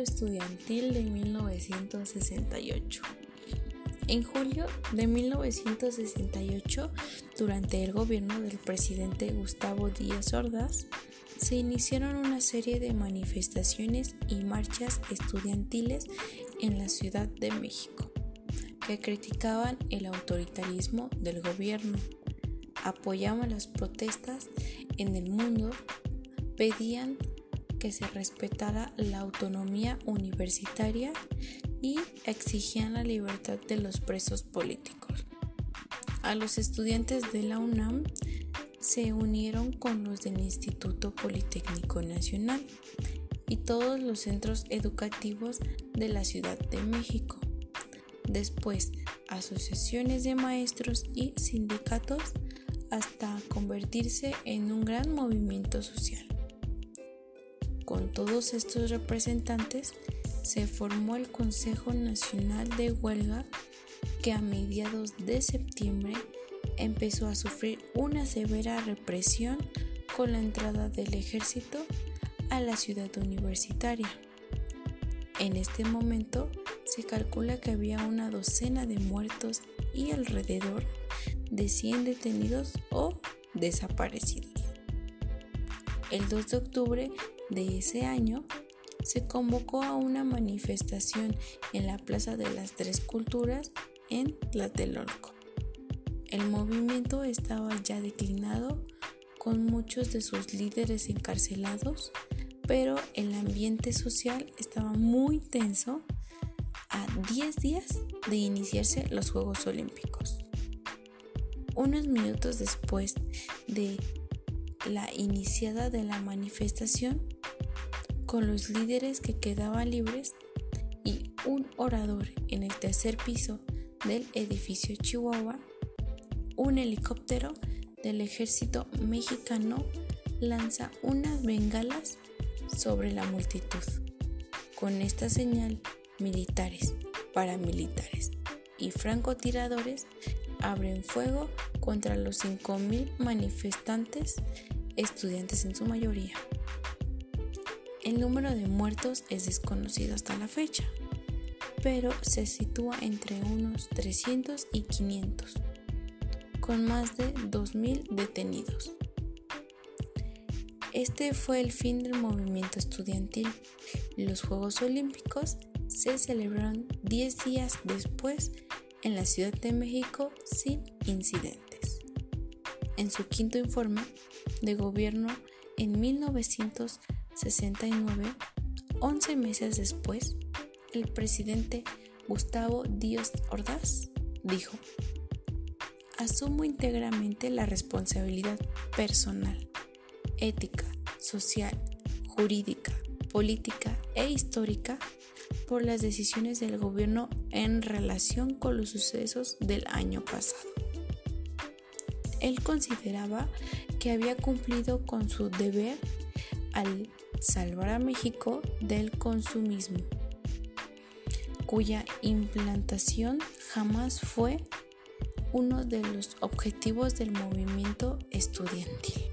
estudiantil de 1968. En julio de 1968, durante el gobierno del presidente Gustavo Díaz Ordaz, se iniciaron una serie de manifestaciones y marchas estudiantiles en la Ciudad de México, que criticaban el autoritarismo del gobierno, apoyaban las protestas en el mundo, pedían que se respetara la autonomía universitaria y exigían la libertad de los presos políticos. A los estudiantes de la UNAM se unieron con los del Instituto Politécnico Nacional y todos los centros educativos de la Ciudad de México. Después, asociaciones de maestros y sindicatos hasta convertirse en un gran movimiento social. Con todos estos representantes se formó el Consejo Nacional de Huelga que a mediados de septiembre empezó a sufrir una severa represión con la entrada del ejército a la ciudad universitaria. En este momento se calcula que había una docena de muertos y alrededor de 100 detenidos o desaparecidos. El 2 de octubre de ese año se convocó a una manifestación en la Plaza de las Tres Culturas en Tlatelolco. El movimiento estaba ya declinado con muchos de sus líderes encarcelados, pero el ambiente social estaba muy tenso a 10 días de iniciarse los Juegos Olímpicos. Unos minutos después de la iniciada de la manifestación, con los líderes que quedaban libres y un orador en el tercer piso del edificio Chihuahua, un helicóptero del ejército mexicano lanza unas bengalas sobre la multitud. Con esta señal, militares, paramilitares y francotiradores abren fuego contra los 5.000 manifestantes, estudiantes en su mayoría. El número de muertos es desconocido hasta la fecha, pero se sitúa entre unos 300 y 500, con más de 2.000 detenidos. Este fue el fin del movimiento estudiantil. Los Juegos Olímpicos se celebraron 10 días después en la Ciudad de México sin incidentes. En su quinto informe de gobierno en 1900 69, 11 meses después, el presidente Gustavo Díaz Ordaz dijo, asumo íntegramente la responsabilidad personal, ética, social, jurídica, política e histórica por las decisiones del gobierno en relación con los sucesos del año pasado. Él consideraba que había cumplido con su deber al salvar a México del consumismo, cuya implantación jamás fue uno de los objetivos del movimiento estudiantil.